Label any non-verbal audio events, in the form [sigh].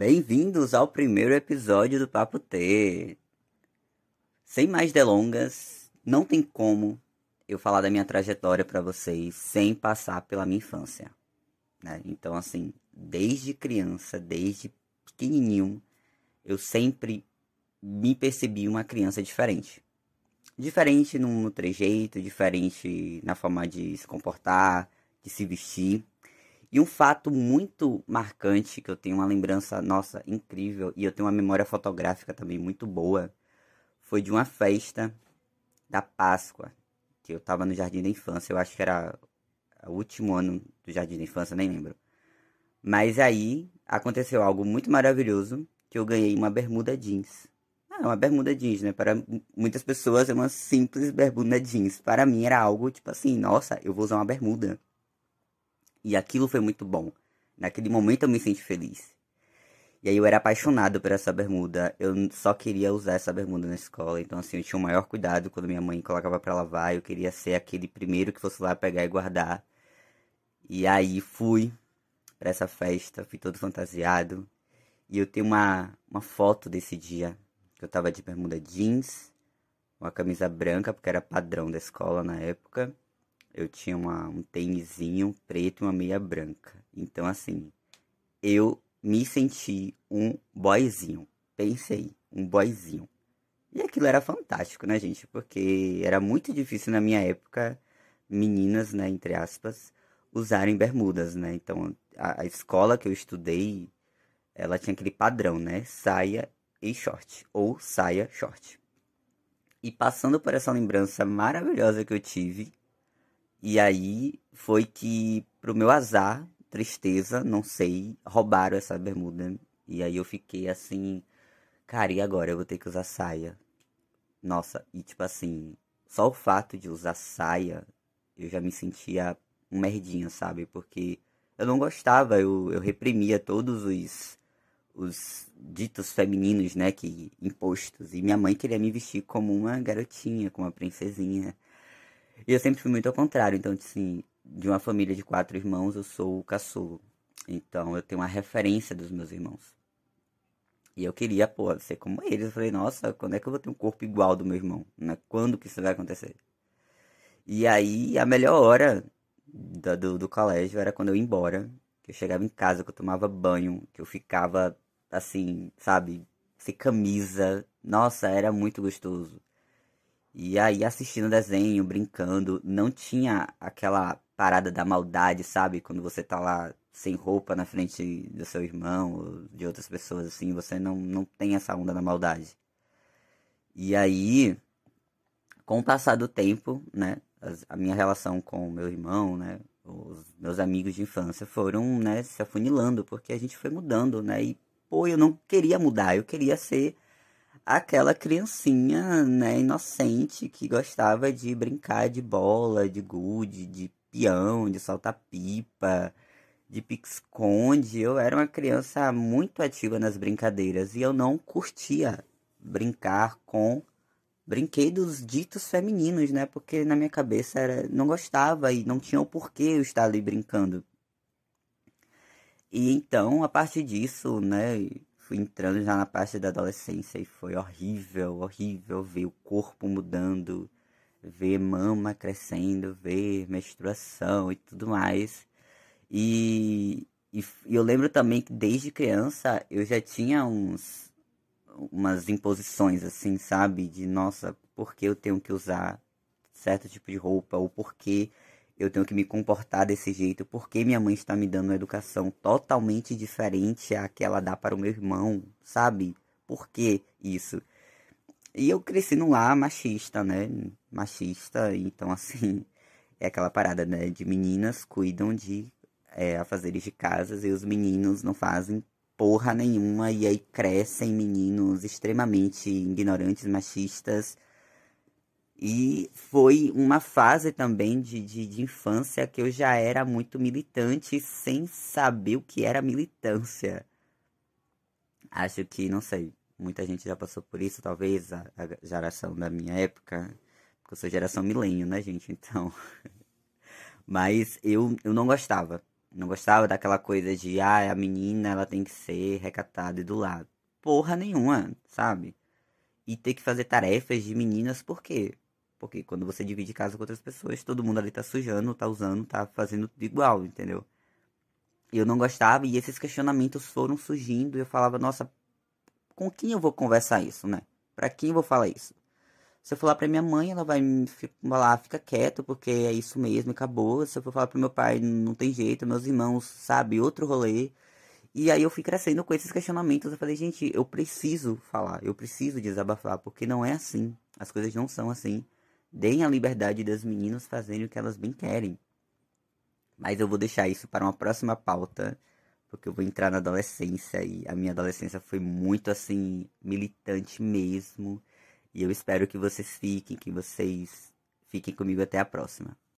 bem-vindos ao primeiro episódio do Papo T. Sem mais delongas, não tem como eu falar da minha trajetória para vocês sem passar pela minha infância. Né? Então, assim, desde criança, desde pequenininho, eu sempre me percebi uma criança diferente. Diferente no, trejeito, diferente na forma de se comportar, de se vestir. E um fato muito marcante, que eu tenho uma lembrança, nossa, incrível, e eu tenho uma memória fotográfica também muito boa, foi de uma festa da Páscoa, que eu tava no Jardim da Infância, eu acho que era o último ano do Jardim da Infância, nem lembro. Mas aí aconteceu algo muito maravilhoso, que eu ganhei uma bermuda jeans. Ah, uma bermuda jeans, né? Para muitas pessoas é uma simples bermuda jeans. Para mim era algo tipo assim, nossa, eu vou usar uma bermuda. E aquilo foi muito bom. Naquele momento eu me senti feliz. E aí eu era apaixonado por essa bermuda. Eu só queria usar essa bermuda na escola. Então assim, eu tinha o maior cuidado quando minha mãe colocava para lavar. Eu queria ser aquele primeiro que fosse lá pegar e guardar. E aí fui para essa festa, fui todo fantasiado. E eu tenho uma, uma foto desse dia. Que eu tava de bermuda jeans, uma camisa branca, porque era padrão da escola na época eu tinha uma, um tênisinho preto e uma meia branca. Então, assim, eu me senti um boyzinho. Pensei, um boyzinho. E aquilo era fantástico, né, gente? Porque era muito difícil na minha época, meninas, né, entre aspas, usarem bermudas, né? Então, a, a escola que eu estudei, ela tinha aquele padrão, né? Saia e short, ou saia short. E passando por essa lembrança maravilhosa que eu tive, e aí foi que, pro meu azar, tristeza, não sei, roubaram essa bermuda. E aí eu fiquei assim, cara, e agora? Eu vou ter que usar saia. Nossa, e tipo assim, só o fato de usar saia, eu já me sentia um merdinha, sabe? Porque eu não gostava, eu, eu reprimia todos os, os ditos femininos, né, que impostos. E minha mãe queria me vestir como uma garotinha, como uma princesinha. E eu sempre fui muito ao contrário. Então, assim, de uma família de quatro irmãos, eu sou o caçulo. Então, eu tenho uma referência dos meus irmãos. E eu queria, pô, ser como eles. Eu falei, nossa, quando é que eu vou ter um corpo igual do meu irmão? Né? Quando que isso vai acontecer? E aí, a melhor hora do, do, do colégio era quando eu ia embora. Que eu chegava em casa, que eu tomava banho, que eu ficava, assim, sabe, sem camisa. Nossa, era muito gostoso. E aí assistindo desenho, brincando, não tinha aquela parada da maldade, sabe? Quando você tá lá sem roupa na frente do seu irmão ou de outras pessoas assim, você não, não tem essa onda da maldade. E aí, com o passar do tempo, né, a minha relação com o meu irmão, né, os meus amigos de infância foram, né, se afunilando, porque a gente foi mudando, né, e pô, eu não queria mudar, eu queria ser aquela criancinha, né, inocente que gostava de brincar de bola, de gude, de peão, de saltar pipa, de pique-esconde. Eu era uma criança muito ativa nas brincadeiras e eu não curtia brincar com brinquedos ditos femininos, né? Porque na minha cabeça era não gostava e não tinha o porquê eu estar ali brincando. E então, a partir disso, né, fui entrando já na parte da adolescência e foi horrível, horrível ver o corpo mudando, ver mama crescendo, ver menstruação e tudo mais. E, e, eu lembro também que desde criança eu já tinha uns umas imposições assim, sabe? De nossa, por que eu tenho que usar certo tipo de roupa ou por que eu tenho que me comportar desse jeito, porque minha mãe está me dando uma educação totalmente diferente à que ela dá para o meu irmão, sabe? Por que isso? E eu cresci num lar machista, né? Machista, então [laughs] assim, é aquela parada, né? De meninas cuidam de é, afazeres de casas e os meninos não fazem porra nenhuma e aí crescem meninos extremamente ignorantes, machistas, e foi uma fase também de, de, de, infância que eu já era muito militante sem saber o que era militância. Acho que, não sei, muita gente já passou por isso, talvez a, a geração da minha época, porque eu sou geração milênio, né, gente? Então. [laughs] Mas eu, eu não gostava. Não gostava daquela coisa de, ah, a menina ela tem que ser recatada e do lado. porra nenhuma, sabe? E ter que fazer tarefas de meninas, por quê? Porque quando você divide casa com outras pessoas, todo mundo ali tá sujando, tá usando, tá fazendo igual, entendeu? Eu não gostava e esses questionamentos foram surgindo e eu falava, nossa, com quem eu vou conversar isso, né? Pra quem eu vou falar isso? Se eu falar pra minha mãe, ela vai me falar, fica quieto, porque é isso mesmo, acabou. Se eu for falar pro meu pai, não tem jeito, meus irmãos, sabe, outro rolê. E aí eu fui crescendo com esses questionamentos. Eu falei, gente, eu preciso falar, eu preciso desabafar, porque não é assim. As coisas não são assim. Deem a liberdade das meninas fazerem o que elas bem querem. Mas eu vou deixar isso para uma próxima pauta, porque eu vou entrar na adolescência e a minha adolescência foi muito assim militante mesmo. E eu espero que vocês fiquem, que vocês fiquem comigo até a próxima.